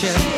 superficial,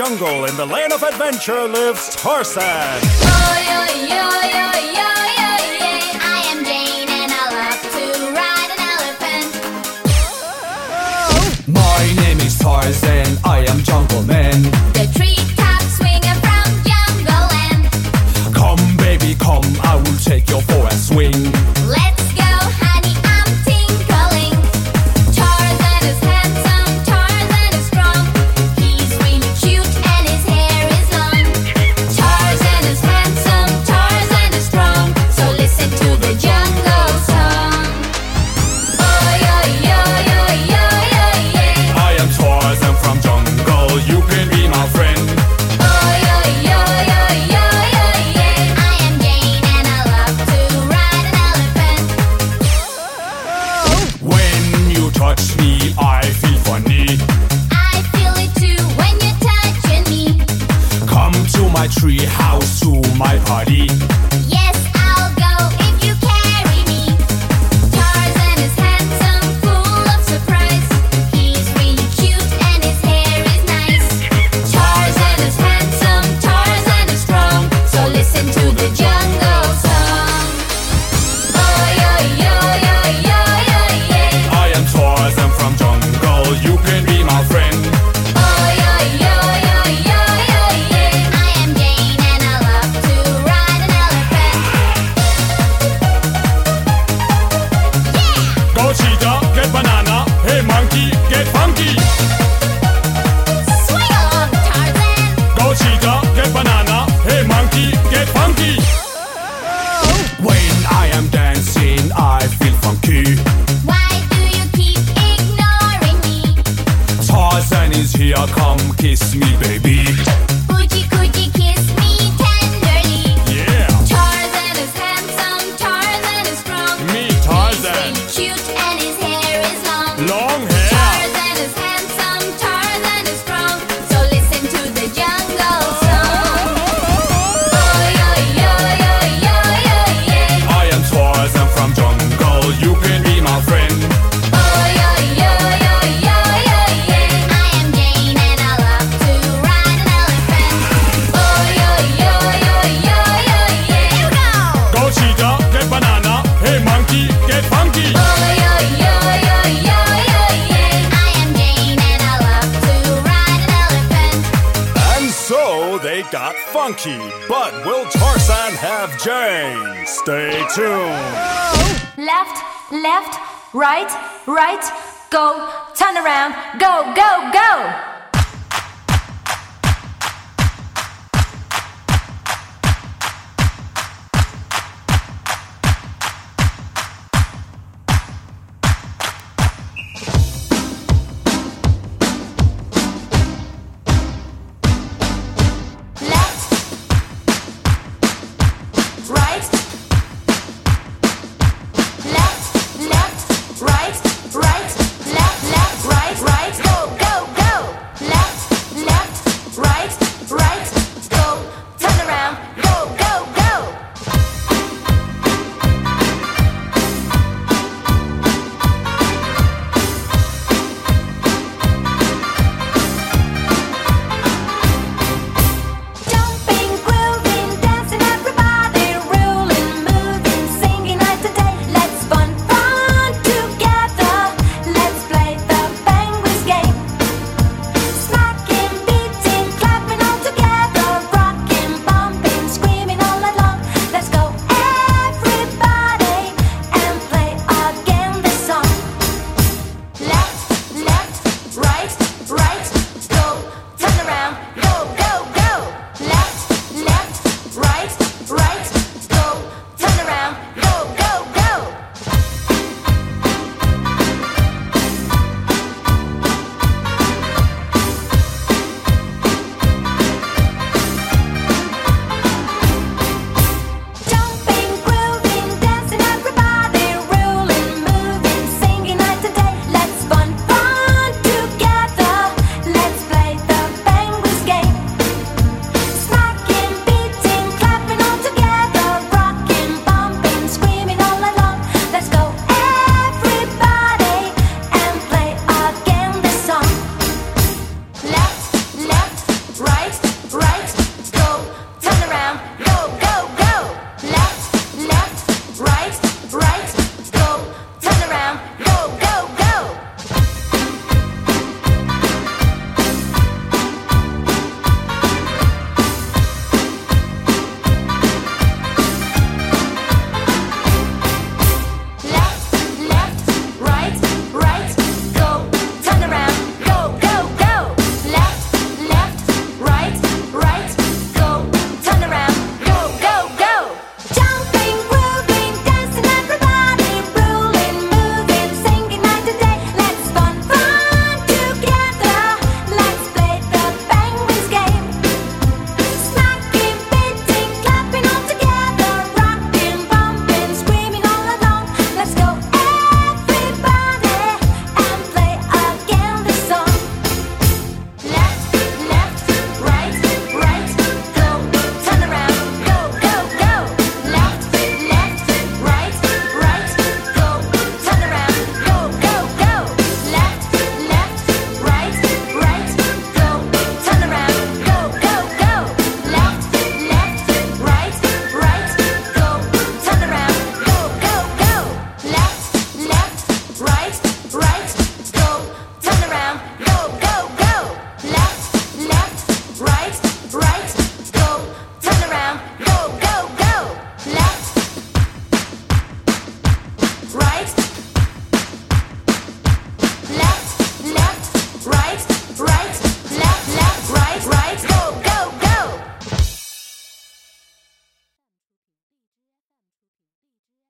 jungle, in the land of adventure, lives Tarzan. Oh, Tarzan, I am Jungle Man. tune. Left, left, right, right, go, turn around, go, go, go.